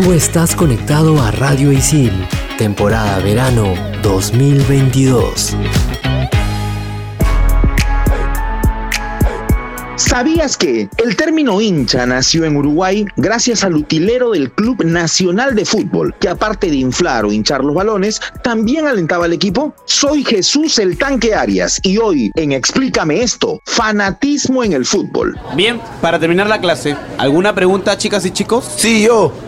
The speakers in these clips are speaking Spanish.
Tú estás conectado a Radio Isil, temporada verano 2022. ¿Sabías que el término hincha nació en Uruguay gracias al utilero del Club Nacional de Fútbol, que aparte de inflar o hinchar los balones, también alentaba al equipo? Soy Jesús el Tanque Arias y hoy en Explícame esto, fanatismo en el fútbol. Bien, para terminar la clase, ¿alguna pregunta chicas y chicos? Sí, yo.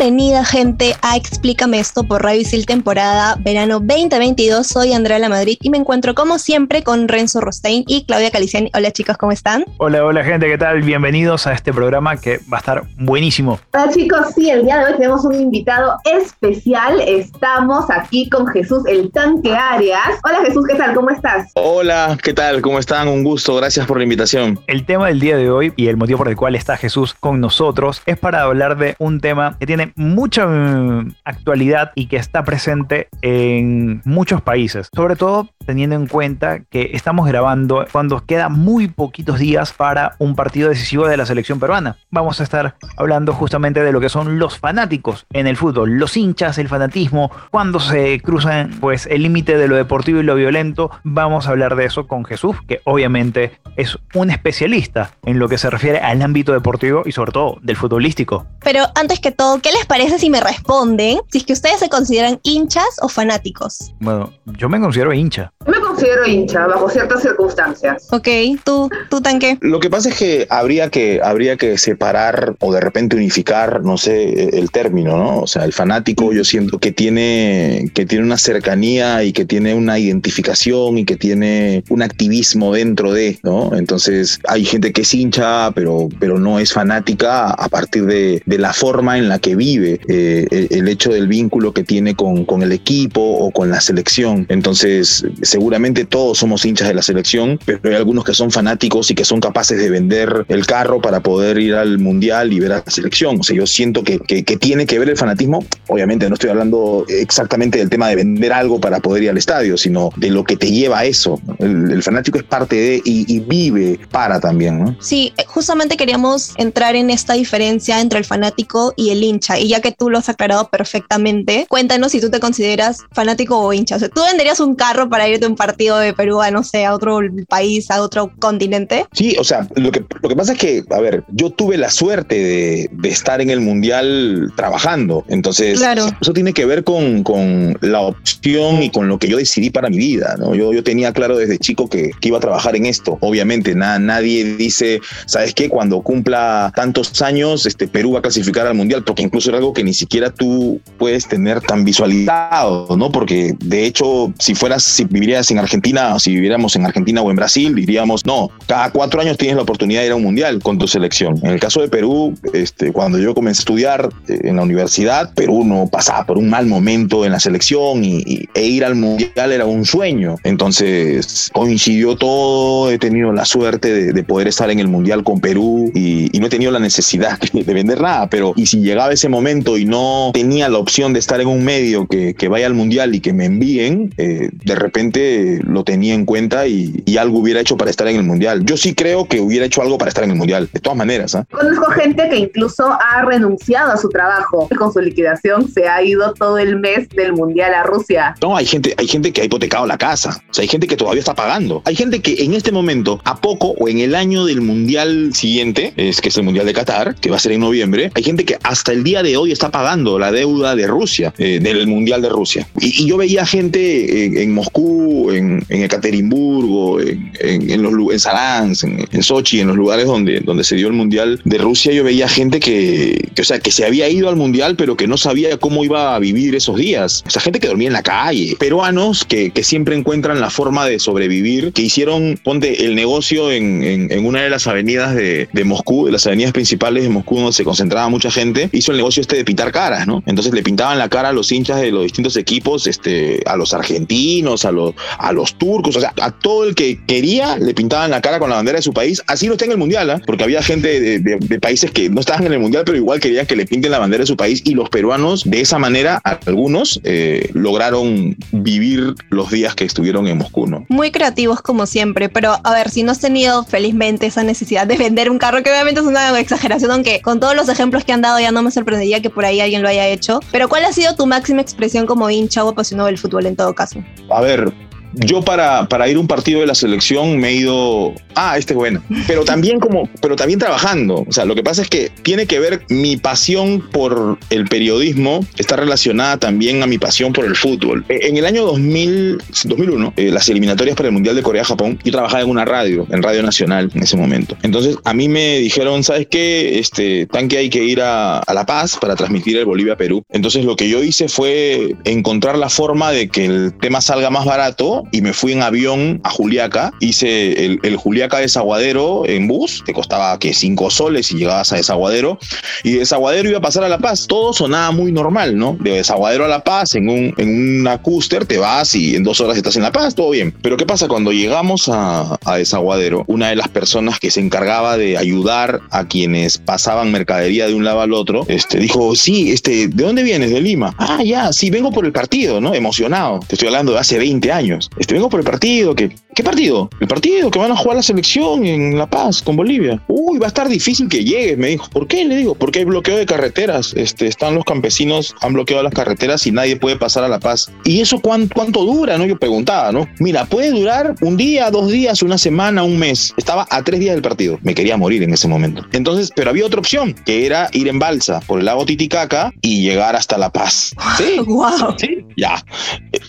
Bienvenida gente a Explícame esto por Radio Isil temporada verano 2022. Soy Andrea La Madrid y me encuentro como siempre con Renzo Rostein y Claudia Caliciani. Hola chicos, ¿cómo están? Hola, hola gente, ¿qué tal? Bienvenidos a este programa que va a estar buenísimo. Hola chicos, sí, el día de hoy tenemos un invitado especial. Estamos aquí con Jesús el Tanque Arias. Hola Jesús, ¿qué tal? ¿Cómo estás? Hola, ¿qué tal? ¿Cómo están? Un gusto, gracias por la invitación. El tema del día de hoy y el motivo por el cual está Jesús con nosotros es para hablar de un tema que tiene mucha mm, actualidad y que está presente en muchos países, sobre todo teniendo en cuenta que estamos grabando cuando quedan muy poquitos días para un partido decisivo de la selección peruana. Vamos a estar hablando justamente de lo que son los fanáticos en el fútbol, los hinchas, el fanatismo, cuando se cruzan pues el límite de lo deportivo y lo violento. Vamos a hablar de eso con Jesús, que obviamente es un especialista en lo que se refiere al ámbito deportivo y sobre todo del futbolístico. Pero antes que todo, ¿qué les parece si me responden si es que ustedes se consideran hinchas o fanáticos? Bueno, yo me considero hincha. Yo me considero hincha bajo ciertas circunstancias. Ok, tú, tú tanque. Lo que pasa es que habría que habría que separar o de repente unificar, no sé, el término, ¿no? O sea, el fanático yo siento que tiene que tiene una cercanía y que tiene una identificación y que tiene un activismo dentro de, ¿no? Entonces, hay gente que es hincha, pero pero no es fanática a partir de, de la forma en la que vive, eh, el, el hecho del vínculo que tiene con, con el equipo o con la selección. Entonces, seguramente todos somos hinchas de la selección, pero hay algunos que son fanáticos y que son capaces de vender el carro para poder ir al mundial y ver a la selección. O sea, yo siento que, que, que tiene que ver el fanatismo. Obviamente no estoy hablando exactamente del tema de vender algo para poder ir al estadio, sino de lo que te lleva a eso. El, el fanático es parte de y, y vive para también, ¿no? Sí, eh, justamente queríamos entrar en esta diferencia entre el fanático y el hincha. Y ya que tú lo has aclarado perfectamente, cuéntanos si tú te consideras fanático o hincha. O sea, ¿tú venderías un carro para irte a un partido de Perú a, no sé, a otro país, a otro continente? Sí, o sea, lo que, lo que pasa es que, a ver, yo tuve la suerte de, de estar en el Mundial trabajando. Entonces, Claro. eso, tiene que ver con, con la opción y con lo que yo decidí para mi vida, ¿no? Yo, yo tenía claro desde chico que, que iba a trabajar en esto. Obviamente, na- nadie dice, ¿sabes qué? Cuando cumpla tantos años, este, Perú va a clasificar al Mundial, porque incluso era algo que ni siquiera tú puedes tener tan visualizado, ¿no? Porque de hecho, si fueras, si vivirías en Argentina, si viviéramos en Argentina o en Brasil, diríamos, no, cada cuatro años tienes la oportunidad de ir a un mundial con tu selección. En el caso de Perú, este, cuando yo comencé a estudiar eh, en la universidad, Perú no pasaba por un mal momento en la selección y, y- e ir al mundial era un sueño. Entonces coincidió todo, he tenido la suerte de, de poder estar en el mundial con Perú y, y no he tenido la necesidad de vender nada, pero y si llegaba ese momento y no tenía la opción de estar en un medio que, que vaya al mundial y que me envíen, eh, de repente lo tenía en cuenta y, y algo hubiera hecho para estar en el mundial. Yo sí creo que hubiera hecho algo para estar en el mundial, de todas maneras. ¿ah? Conozco gente que incluso ha renunciado a su trabajo. Con su liquidación se ha ido todo el mes del Mundial a Rusia. No, hay gente, hay gente que ha hipotecado la casa. O sea, hay gente que todavía está pagando. Hay gente que en este momento, a poco o en el año del mundial siguiente, es que es el mundial de Qatar, que va a ser en noviembre, hay gente que hasta el día de hoy está pagando la deuda de Rusia, eh, del mundial de Rusia. Y, y yo veía gente en, en Moscú, en en, Ekaterimburgo, en, en, los, en Saransk, en, en Sochi, en los lugares donde, donde se dio el Mundial de Rusia, yo veía gente que, que, o sea, que se había ido al Mundial, pero que no sabía cómo iba a vivir esos días. O sea, gente que dormía en la calle. Peruanos que, que siempre encuentran la forma de sobrevivir, que hicieron, ponte, el negocio en, en, en una de las avenidas de, de Moscú, de las avenidas principales de Moscú, donde se concentraba mucha gente, hizo el negocio este de pintar caras, ¿no? Entonces le pintaban la cara a los hinchas de los distintos equipos, este, a los argentinos, a los, a los turcos, o sea, a todo el que quería le pintaban la cara con la bandera de su país. Así no está en el mundial, ¿ah? porque había gente de, países que no estaban en el mundial, pero igual querían que le pinten la bandera de su país. Y los peruanos, de esa manera, algunos eh, lograron vivir los días que estuvieron en Moscú, ¿no? Muy creativos como siempre, pero a ver, si no has tenido felizmente esa necesidad de vender un carro, que obviamente es una exageración, aunque con todos los ejemplos que han dado ya no me sorprendería que por ahí alguien lo haya hecho, pero ¿cuál ha sido tu máxima expresión como hincha o apasionado del fútbol en todo caso? A ver, yo para, para ir a un partido de la selección me he ido. Ah, este es bueno. Pero también como, pero también trabajando. O sea, lo que pasa es que tiene que ver mi pasión por el periodismo está relacionada también a mi pasión por el fútbol. Eh, En el año 2000, 2001, eh, las eliminatorias para el Mundial de Corea-Japón, yo trabajaba en una radio, en Radio Nacional en ese momento. Entonces a mí me dijeron, ¿sabes qué? Este, tanque hay que ir a, a La Paz para transmitir el Bolivia-Perú. Entonces lo que yo hice fue encontrar la forma de que el tema salga más barato y me fui en avión a Juliaca. Hice el, el Juliaca Desaguadero en bus, te costaba que 5 soles y llegabas a Desaguadero. Y de Desaguadero iba a pasar a La Paz. Todo sonaba muy normal, ¿no? De Desaguadero a La Paz en, un, en una cúster te vas y en dos horas estás en La Paz, todo bien. Pero ¿qué pasa? Cuando llegamos a, a Desaguadero, una de las personas que se encargaba de ayudar a quienes pasaban mercadería de un lado al otro, este, dijo, sí, este, ¿de dónde vienes? De Lima. Ah, ya, sí, vengo por el partido, ¿no? Emocionado. Te estoy hablando de hace 20 años. Este, vengo por el partido. que ¿Qué partido? El partido que van a jugar la selección en La Paz con Bolivia. Uy, va a estar difícil que llegues, me dijo. ¿Por qué? Le digo, porque hay bloqueo de carreteras. Este, están los campesinos, han bloqueado las carreteras y nadie puede pasar a La Paz. ¿Y eso cuánto, cuánto dura? ¿no? Yo preguntaba, ¿no? Mira, puede durar un día, dos días, una semana, un mes. Estaba a tres días del partido. Me quería morir en ese momento. Entonces, pero había otra opción, que era ir en balsa por el lago Titicaca y llegar hasta La Paz. Sí. wow. Sí, ya.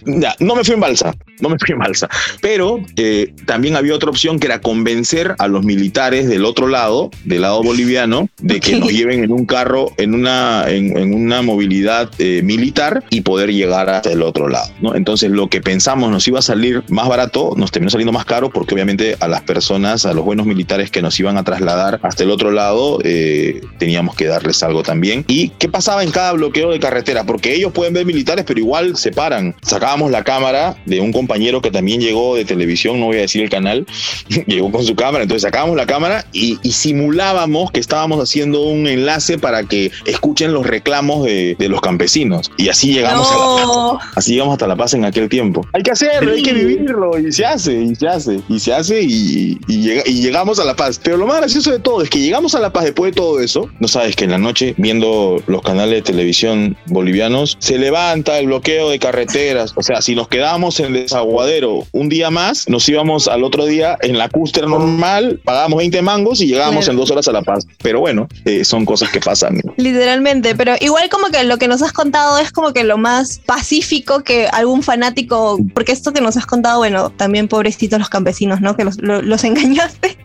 Ya. No me fui en balsa, no me fui en balsa. Pero eh, también había otra opción que era convencer a los militares del otro lado, del lado boliviano, de que nos lleven en un carro, en una, en, en una movilidad eh, militar y poder llegar hasta el otro lado. ¿no? Entonces, lo que pensamos nos iba a salir más barato, nos terminó saliendo más caro porque obviamente a las personas, a los buenos militares que nos iban a trasladar hasta el otro lado, eh, teníamos que darles algo también. ¿Y qué pasaba en cada bloqueo de carretera? Porque ellos pueden ver militares, pero igual se paran. Sacábamos la cámara de un compañero que también llegó de televisión, no voy a decir el canal, llegó con su cámara, entonces sacábamos la cámara y, y simulábamos que estábamos haciendo un enlace para que escuchen los reclamos de, de los campesinos. Y así llegamos a la No. Así llegamos hasta La Paz en aquel tiempo. Hay que hacerlo, hay que vivirlo y se hace, y se hace, y se hace y, y llega- y llegamos a La Paz. Pero lo más gracioso de todo es que llegamos a La Paz después de todo eso. No sabes que en la noche, viendo los canales de televisión bolivianos, se levanta el bloqueo de carreteras. O sea, si nos quedábamos en Desaguadero un día más, nos íbamos al otro día en la cúster normal, pagábamos 20 mangos y llegábamos Claro. en dos horas a La Paz. Pero bueno, eh, son cosas que pasan. Literalmente, pero igual como que lo que nos has contado es como que lo más pacífico que algún fanático, porque esto que nos has contado, bueno, también pobrecitos los campesinos, ¿no? Que los, lo- los engañaste,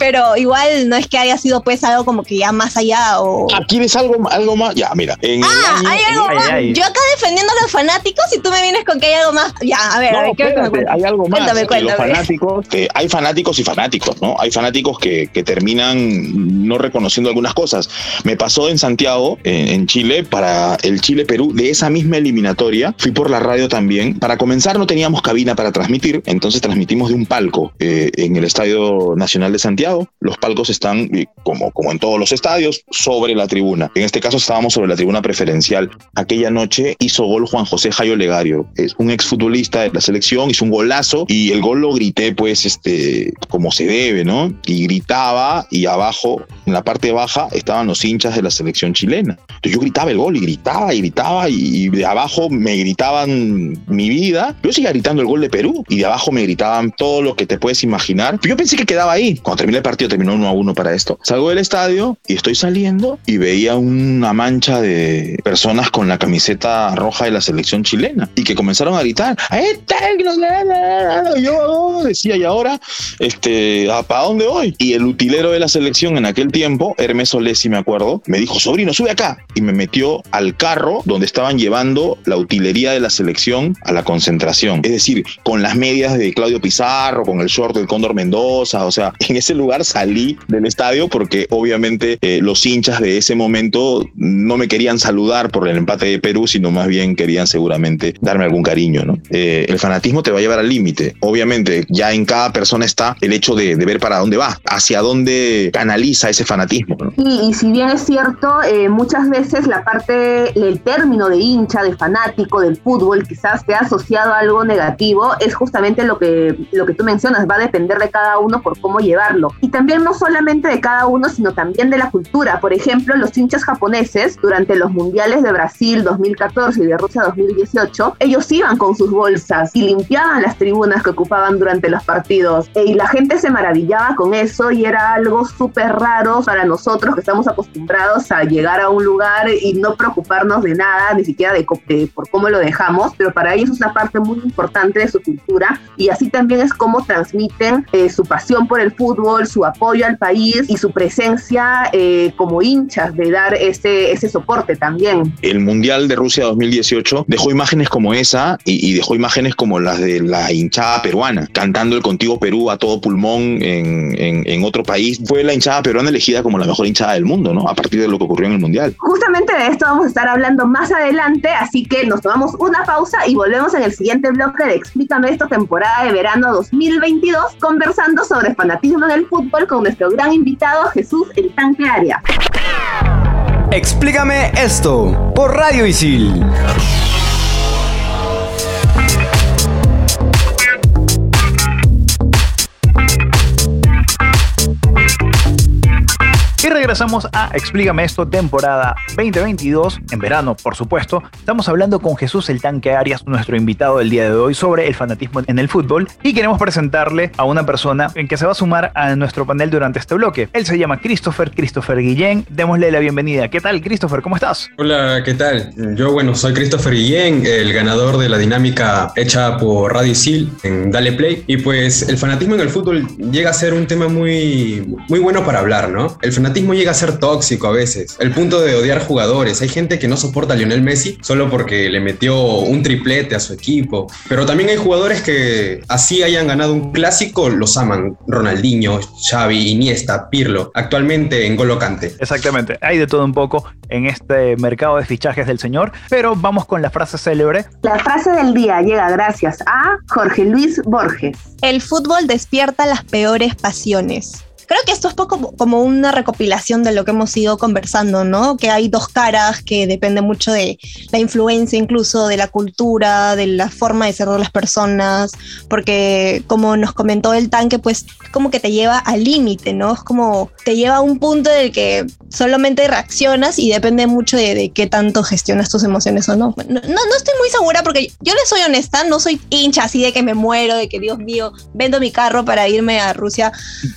pero igual no es que haya sido pues algo como que ya más allá o... Ah, ¿quieres algo, algo más? Ya, mira. En Ah, año- hay algo más. ay. Yo acá defendiendo a los fanáticos y tú me vienes con que hay algo más. Ya, a ver, a ver, me cuentes. hay algo más. Cuéntame, que los cuéntame. fanáticos, que hay fanáticos y fanáticos, ¿no? Hay fanáticos que, que terminan no reconociendo algunas cosas. Me pasó en Santiago, en, en Chile, para el Chile-Perú, de esa misma eliminatoria. Fui por la radio también. Para comenzar, no teníamos cabina para transmitir, entonces transmitimos de un palco eh, en el Estadio Nacional de Santiago. Los palcos están, eh, como, como en todos los estadios, sobre la tribuna. En este caso, estábamos sobre la tribuna preferencial. Aquella noche hizo gol Juan José Jayo Legario, es un exfutbolista de la selección, hizo un golazo y el gol lo grité, pues, este, como se debe, ¿no? Y gritaba y abajo, en la parte baja, estaban los hinchas de la selección chilena. Entonces yo gritaba el gol y gritaba y gritaba y de abajo me gritaban mi vida. Yo seguía gritando el gol de Perú y de abajo me gritaban todo lo que te puedes imaginar. Yo pensé que quedaba ahí. Cuando terminé primer partido terminó uno a uno para esto. Salgo del estadio y estoy saliendo y veía una mancha de personas con la camiseta roja de la selección chilena y que comenzaron a gritar, yo decía, y ahora, este, ¿para dónde voy? Y el utilero de la selección en aquel tiempo, Hermes Olesi, me acuerdo, me dijo, sobrino, sube acá. Y me metió al carro donde estaban llevando la utilería de la selección a la concentración. Es decir, con las medias de Claudio Pizarro, con el short del Cóndor Mendoza, o sea, en ese lugar salí del estadio porque obviamente eh, los hinchas de ese momento no me querían saludar por el empate de Perú, sino más bien querían seguramente darme algún cariño, ¿no? Eh, el fanatismo te va a llevar al límite. Obviamente, ya en cada persona está el hecho de, ver para dónde va, hacia dónde canaliza ese fanatismo. Y, si bien es cierto, eh, muchas veces la parte, el término de hincha, de fanático del fútbol, quizás te ha asociado a algo negativo, es justamente lo que, lo que tú mencionas, va a depender de cada uno por cómo llevarlo. Y también no solamente de cada uno, sino también de la cultura. Por ejemplo, los hinchas japoneses, durante los mundiales de Brasil 2014 y de Rusia 2018, ellos iban con sus bolsas y limpiaban las tribunas que ocupaban durante los partidos. E, y la gente se maravillaba con eso y era algo súper raro para nosotros que estamos acostumbrados a llegar a un lugar y no preocuparnos de nada, ni siquiera de, por cómo lo dejamos, pero para ellos es una parte muy importante de su cultura y así también es como transmiten eh, su pasión por el fútbol, su apoyo al país y su presencia eh, como hinchas de dar ese, ese soporte también. El Mundial de Rusia 2018 dejó imágenes como esa y, dejó imágenes como las de la hinchada peruana, cantando el Contigo Perú a todo pulmón en, en, otro país. Fue la hinchada peruana elegida como la mejor hinchada del mundo, ¿no? A partir de lo que ocurrió en el Mundial. Justamente de esto vamos a estar hablando más adelante, así que nos tomamos una pausa y volvemos en el siguiente bloque de Explícame esto, temporada de verano 2022, conversando sobre fanatismo en el fútbol con nuestro gran invitado Jesús El Tanque Aria. Explícame esto por Radio Isil. Regresamos a Explícame esto, temporada 2022, en verano, por supuesto. Estamos hablando con Jesús el Tanque Arias, nuestro invitado del día de hoy, sobre el fanatismo en el fútbol. Y queremos presentarle a una persona en que se va a sumar a nuestro panel durante este bloque. Él se llama Christopher, Christopher Guillén. Démosle la bienvenida. ¿Qué tal, Christopher? ¿Cómo estás? Hola, ¿qué tal? Yo, bueno, soy Christopher Guillén, el ganador de la dinámica hecha por Radio Sil en Dale Play. Y pues el fanatismo en el fútbol llega a ser un tema muy, muy bueno para hablar, ¿no? El fanatismo llega a ser tóxico a veces. El punto de odiar jugadores. Hay gente que no soporta a Lionel Messi solo porque le metió un triplete a su equipo. Pero también hay jugadores que así hayan ganado un clásico, los aman. Ronaldinho, Xavi, Iniesta, Pirlo. Actualmente en Golocante. Exactamente. Hay de todo un poco en este mercado de fichajes del señor. Pero vamos con la frase célebre. La frase del día llega gracias a Jorge Luis Borges. El fútbol despierta las peores pasiones. Creo que esto es poco como una recopilación de lo que hemos ido conversando, ¿no? Que hay dos caras que depende mucho de la influencia incluso de la cultura, de la forma de ser de las personas, porque como nos comentó el tanque, pues es como que te lleva al límite, ¿no? Es como te lleva a un punto del que solamente reaccionas y depende mucho de, qué tanto gestionas tus emociones o no. no. No estoy muy segura porque yo le soy honesta, no soy hincha así de que me muero, de que Dios mío, vendo mi carro para irme a Rusia.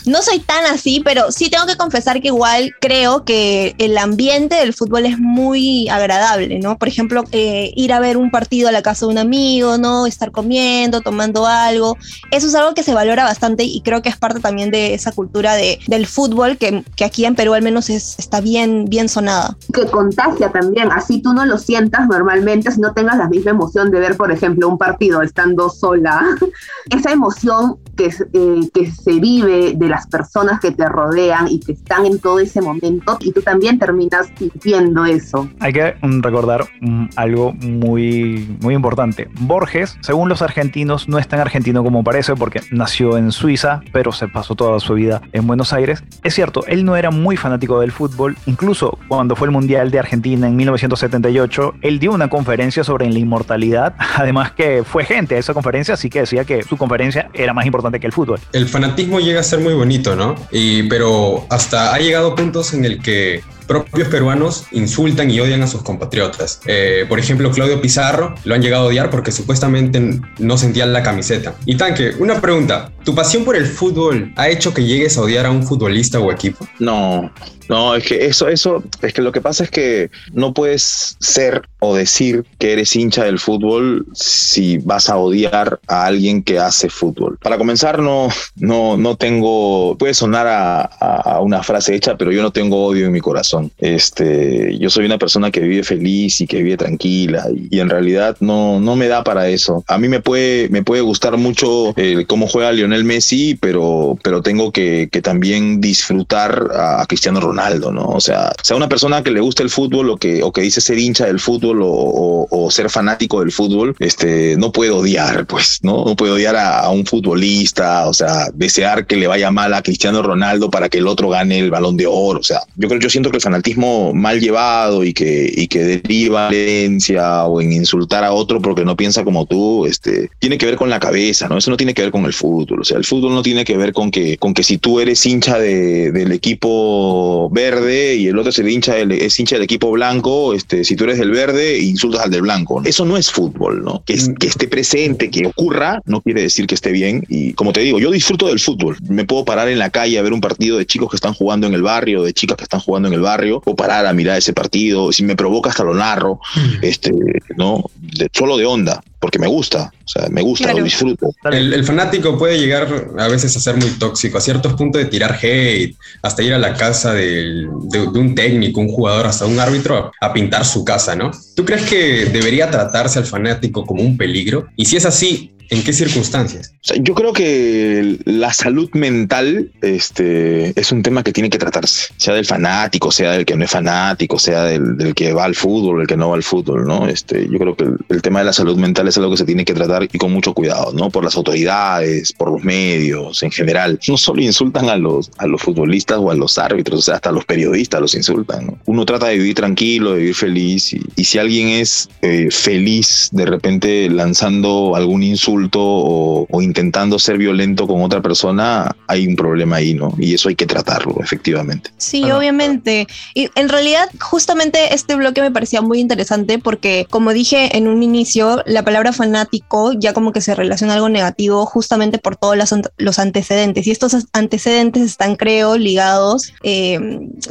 No soy tan así, pero sí tengo que confesar que igual creo que el ambiente del fútbol es muy agradable, ¿no? Por ejemplo, eh, ir a ver un partido a la casa de un amigo, ¿no? Estar comiendo, tomando algo. Eso es algo que se valora bastante y creo que es parte también de esa cultura de, del fútbol que, que aquí en Perú al menos es, está bien, bien sonada. Que contagia también, así tú no lo sientas normalmente, si no tengas la misma emoción de ver, por ejemplo, un partido estando sola. Esa emoción que, eh, que se vive de las personas que te rodean y que están en todo ese momento y tú también terminas sintiendo eso. Hay que mm, recordar mm, algo muy, muy importante. Borges, según los argentinos, no es tan argentino como parece porque nació en Suiza, pero se pasó toda su vida en Buenos Aires. Es cierto, él no era muy fanático del fútbol, incluso cuando fue el Mundial de Argentina en 1978, él dio una conferencia sobre la inmortalidad, además que fue gente a esa conferencia, así que decía que su conferencia era más importante que el fútbol. El fanatismo llega a ser muy bonito, ¿no? Y, pero hasta ha llegado puntos en el que propios peruanos insultan y odian a sus compatriotas. Eh, por ejemplo, Claudio Pizarro lo han llegado a odiar porque supuestamente no sentía la camiseta. Y Tanque, una pregunta. ¿Tu pasión por el fútbol ha hecho que llegues a odiar a un futbolista o equipo? No, no, es que eso, eso, es que lo que pasa es que no puedes ser o decir que eres hincha del fútbol si vas a odiar a alguien que hace fútbol. Para comenzar, no, no, no tengo, puede sonar a, una frase hecha, pero yo no tengo odio en mi corazón. Este, yo soy una persona que vive feliz y que vive tranquila y, en realidad no, no me da para eso. A mí me puede, me puede gustar mucho eh, cómo juega Lionel Messi, pero, pero tengo que, también disfrutar a Cristiano Ronaldo ¿no? O sea, sea una persona que le gusta el fútbol o que, o que dice ser hincha del fútbol o, ser fanático del fútbol, este, no puede odiar, pues, ¿no? No puede odiar a, un futbolista, o sea, desear que le vaya mal a Cristiano Ronaldo para que el otro gane el balón de oro. O sea, yo creo, yo siento que el fanatismo mal llevado y que, y que deriva en violencia o en insultar a otro porque no piensa como tú, este, tiene que ver con la cabeza, ¿no? Eso no tiene que ver con el fútbol. O sea, el fútbol no tiene que ver con que, con que si tú eres hincha de, del equipo verde y el otro es el hincha del, es hincha del equipo blanco, este, si tú eres del verde, insultas al del blanco. Eso no es fútbol, ¿no? Que, que esté presente, que ocurra, no quiere decir que esté bien. Y como te digo, yo disfruto del fútbol. Me puedo parar en la calle a ver un partido de chicos que están jugando en el barrio, de chicas que están jugando en el barrio, o parar a mirar ese partido. Si me provoca, hasta lo narro, este, ¿no? De, solo de onda porque me gusta, o sea, me gusta, lo disfruto. El, fanático puede llegar a veces a ser muy tóxico, a ciertos puntos de tirar hate, hasta ir a la casa de, un técnico, un jugador, hasta un árbitro a, pintar su casa, ¿no? ¿Tú crees que debería tratarse al fanático como un peligro? Y si es así, ¿En qué circunstancias? yo creo que la salud mental este, es un tema que tiene que tratarse, sea del fanático, sea del que no es fanático, sea del, que va al fútbol, el que no va al fútbol, ¿no? Este, yo creo que el, tema de la salud mental es algo que se tiene que tratar y con mucho cuidado, ¿no? Por las autoridades, por los medios, en general. No solo insultan a los, a los futbolistas o a los árbitros, o sea, hasta los periodistas los insultan. Uno trata de vivir tranquilo, de vivir feliz y, si alguien es eh, feliz de repente lanzando algún insulto, o, intentando ser violento con otra persona, hay un problema ahí, ¿no? Y eso hay que tratarlo, efectivamente. Sí, obviamente. Y en realidad, justamente este bloque me parecía muy interesante porque, como dije en un inicio, la palabra fanático ya como que se relaciona a algo negativo justamente por todos los, antecedentes. Y estos antecedentes están, creo, ligados eh,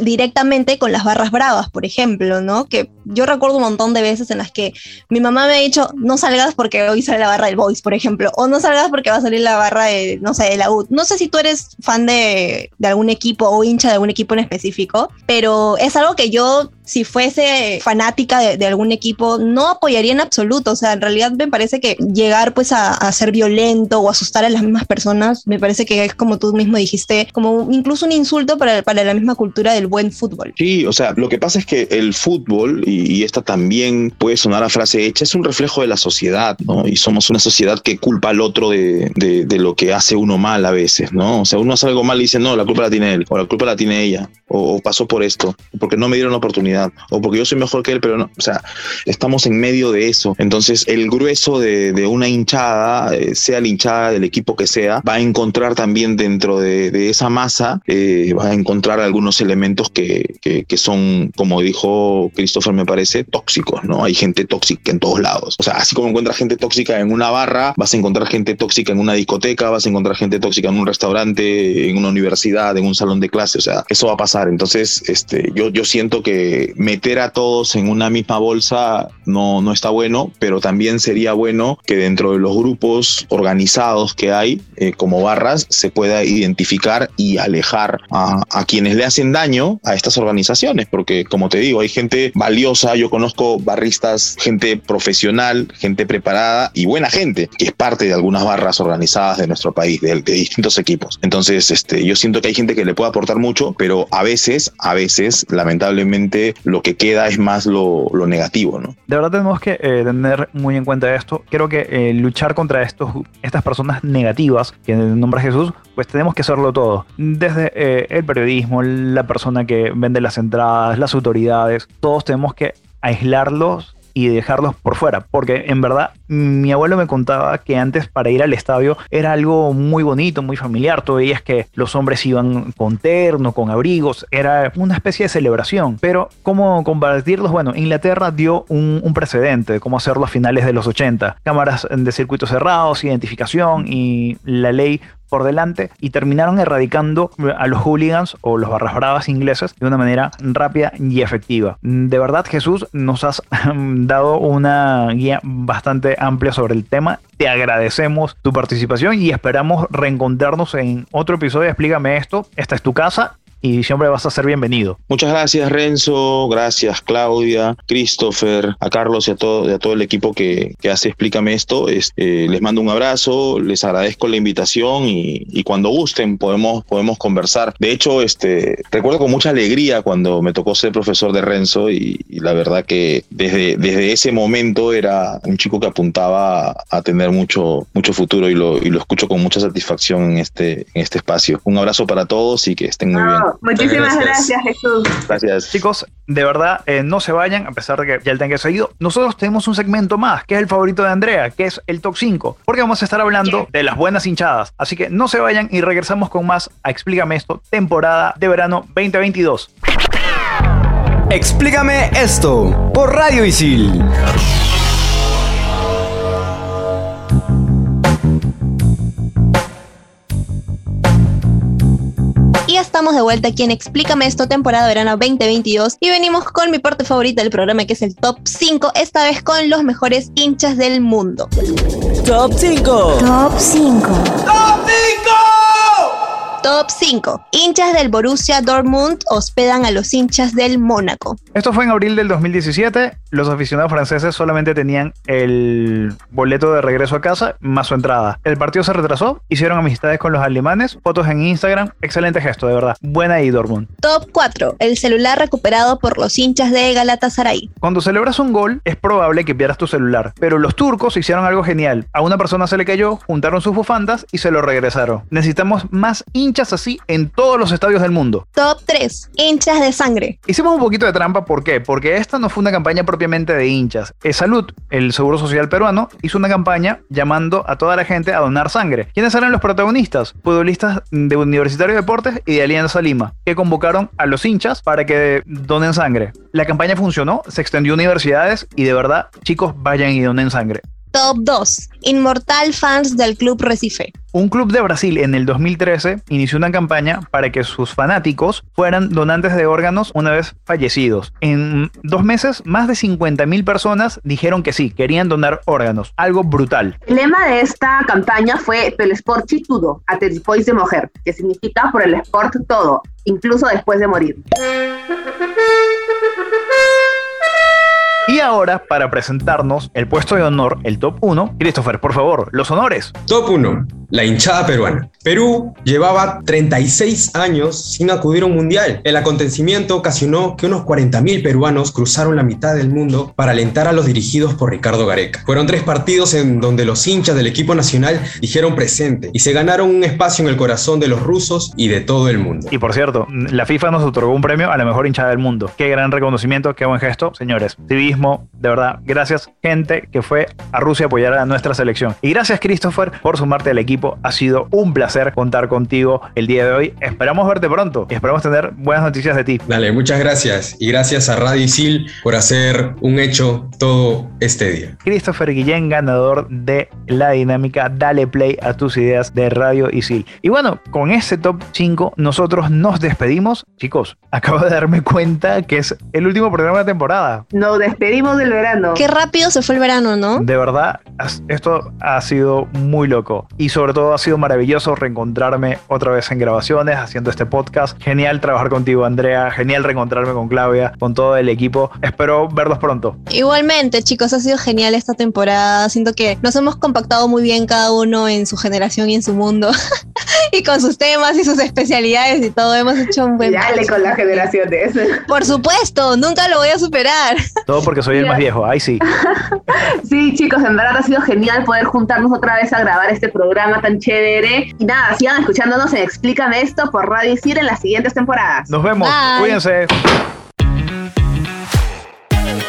directamente con las barras bravas, por ejemplo, ¿no? Que yo recuerdo un montón de veces en las que mi mamá me ha dicho, no salgas porque hoy sale la barra del Boys, por ejemplo, o no salgas porque va a salir la barra de, no sé, de la U. No sé si tú eres fan de, de algún equipo o hincha de algún equipo en específico, pero es algo que yo si fuese fanática de, algún equipo, no apoyaría en absoluto. O sea, en realidad me parece que llegar pues a, ser violento o asustar a las mismas personas, me parece que es como tú mismo dijiste, como incluso un insulto para, para la misma cultura del buen fútbol. Sí, o sea, lo que pasa es que el fútbol, y, esta también puede sonar a frase hecha, es un reflejo de la sociedad, ¿no? Y somos una sociedad que culpa al otro de, de, lo que hace uno mal a veces, ¿no? O sea, uno hace algo mal y dice, no, la culpa la tiene él, o la culpa la tiene ella, o, pasó por esto, porque no me dieron oportunidad o porque yo soy mejor que él, pero no, o sea, estamos en medio de eso. Entonces, el grueso de, una hinchada, eh, sea la hinchada del equipo que sea, va a encontrar también dentro de, esa masa, eh, va a encontrar algunos elementos que, que, son, como dijo Christopher, me parece, tóxicos, ¿no? Hay gente tóxica en todos lados. O sea, así como encuentras gente tóxica en una barra, vas a encontrar gente tóxica en una discoteca, vas a encontrar gente tóxica en un restaurante, en una universidad, en un salón de clase. O sea, eso va a pasar. Entonces, este, yo, yo siento que meter a todos en una misma bolsa no, no está bueno, pero también sería bueno que dentro de los grupos organizados que hay, eh, como barras, se pueda identificar y alejar a, a, quienes le hacen daño a estas organizaciones, porque como te digo, hay gente valiosa, yo conozco barristas, gente profesional, gente preparada y buena gente, que es parte de algunas barras organizadas de nuestro país, de, de distintos equipos. Entonces, este, yo siento que hay gente que le puede aportar mucho, pero a veces, a veces, lamentablemente, lo que queda es más lo, negativo, ¿no? De verdad tenemos que eh, tener muy en cuenta esto. Creo que eh, luchar contra estos, estas personas negativas que nombra Jesús, pues tenemos que hacerlo todo. Desde eh, el periodismo, la persona que vende las entradas, las autoridades, todos tenemos que aislarlos y dejarlos por fuera, porque en verdad mi abuelo me contaba que antes para ir al estadio era algo muy bonito, muy familiar, tú veías que los hombres iban con terno, con abrigos, era una especie de celebración, pero ¿cómo combatirlos? Bueno, Inglaterra dio un, un precedente de cómo hacerlo a finales de los 80, cámaras de circuitos cerrados, identificación y la ley por delante y terminaron erradicando a los hooligans o los barras bravas ingleses de una manera rápida y efectiva. De verdad, Jesús, nos has dado una guía bastante amplia sobre el tema. Te agradecemos tu participación y esperamos reencontrarnos en otro episodio. Explícame esto. Esta es tu casa y siempre vas a ser bienvenido. Muchas gracias Renzo, gracias Claudia, Christopher, a Carlos y a todo, a todo el equipo que, que hace Explícame esto. Este, les mando un abrazo, les agradezco la invitación y, y, cuando gusten podemos, podemos conversar. De hecho, este, recuerdo con mucha alegría cuando me tocó ser profesor de Renzo y, y la verdad que desde, desde ese momento era un chico que apuntaba a tener mucho, mucho futuro y lo, y lo escucho con mucha satisfacción en este, en este espacio. Un abrazo para todos y que estén muy bien. Muchísimas gracias. Jesús. Gracias. Chicos, de verdad, eh, no se vayan, a pesar de que ya el tengan seguido. Nosotros tenemos un segmento más, que es el favorito de Andrea, que es el top 5, porque vamos a estar hablando de las buenas hinchadas. Así que no se vayan y regresamos con más a Explícame esto, temporada de verano 2022. Explícame esto por Radio Isil. Estamos de vuelta aquí en Explícame esto, temporada verano 2022. Y venimos con mi parte favorita del programa, que es el top 5, esta vez con los mejores hinchas del mundo. Top 5. Top 5. Top 5. Top 5. Hinchas del Borussia Dortmund hospedan a los hinchas del Mónaco. Esto fue en abril del 2017. Los aficionados franceses solamente tenían el boleto de regreso a casa más su entrada. El partido se retrasó, hicieron amistades con los alemanes, fotos en Instagram. Excelente gesto, de verdad. Buena ahí, Dortmund. Top 4. El celular recuperado por los hinchas de Galatasaray. Cuando celebras un gol, es probable que pierdas tu celular, pero los turcos hicieron algo genial. A una persona se le cayó, juntaron sus bufandas y se lo regresaron. Necesitamos más hinchas así en todos los estadios del mundo. Top 3. Hinchas de sangre. Hicimos un poquito de trampa, ¿por qué? Porque esta no fue una campaña propiamente de hinchas. Es Salud, el Seguro Social peruano, hizo una campaña llamando a toda la gente a donar sangre. ¿Quiénes eran los protagonistas? Futbolistas de Universitario de Deportes y de Alianza Lima, que convocaron a los hinchas para que donen sangre. La campaña funcionó, se extendió a universidades y de verdad, chicos, vayan y donen sangre. Top 2. Inmortal Fans del Club Recife. Un club de Brasil en el 2013 inició una campaña para que sus fanáticos fueran donantes de órganos una vez fallecidos. En dos meses, más de 50.000 personas dijeron que sí, querían donar órganos. Algo brutal. El lema de esta campaña fue Pel Sport Tudo, a después de mujer, que significa por el sport todo, incluso después de morir. Y ahora, para presentarnos el puesto de honor, el top 1, Christopher, por favor, los honores. Top 1, la hinchada peruana. Perú llevaba 36 años sin acudir a un mundial. El acontecimiento ocasionó que unos 40.000 peruanos cruzaron la mitad del mundo para alentar a los dirigidos por Ricardo Gareca. Fueron tres partidos en donde los hinchas del equipo nacional dijeron presente y se ganaron un espacio en el corazón de los rusos y de todo el mundo. Y por cierto, la FIFA nos otorgó un premio a la mejor hinchada del mundo. Qué gran reconocimiento, qué buen gesto, señores. Civismo, de verdad, gracias gente que fue a Rusia a apoyar a nuestra selección. Y gracias Christopher por sumarte al equipo. Ha sido un placer contar contigo el día de hoy. Esperamos verte pronto y esperamos tener buenas noticias de ti. Dale, muchas gracias. Y gracias a Radio Isil por hacer un hecho todo este día. Christopher Guillén, ganador de la dinámica Dale Play a tus ideas de Radio Isil. Y bueno, con ese top 5 nosotros nos despedimos. Chicos, acabo de darme cuenta que es el último programa de temporada. Nos despedimos del verano. Qué rápido se fue el verano, ¿no? De verdad, esto ha sido muy loco y sobre todo ha sido maravilloso reencontrarme otra vez en grabaciones, haciendo este podcast. Genial trabajar contigo, Andrea. Genial reencontrarme con Claudia, con todo el equipo. Espero verlos pronto. Igualmente, chicos, ha sido genial esta temporada. Siento que nos hemos compactado muy bien cada uno en su generación y en su mundo. y con sus temas y sus especialidades y todo. Hemos hecho un buen. Dale con las generaciones. Por supuesto, nunca lo voy a superar. Todo porque soy el más viejo. Ay, sí. sí, chicos, en verdad ha sido genial poder juntarnos otra vez a grabar este programa tan chévere. Y nada, sigan escuchándonos en Explícame esto por Radio Isil en las siguientes temporadas. Nos vemos. Bye. Cuídense.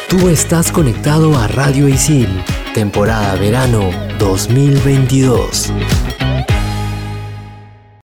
Tú estás conectado a Radio Isil, temporada verano 2022.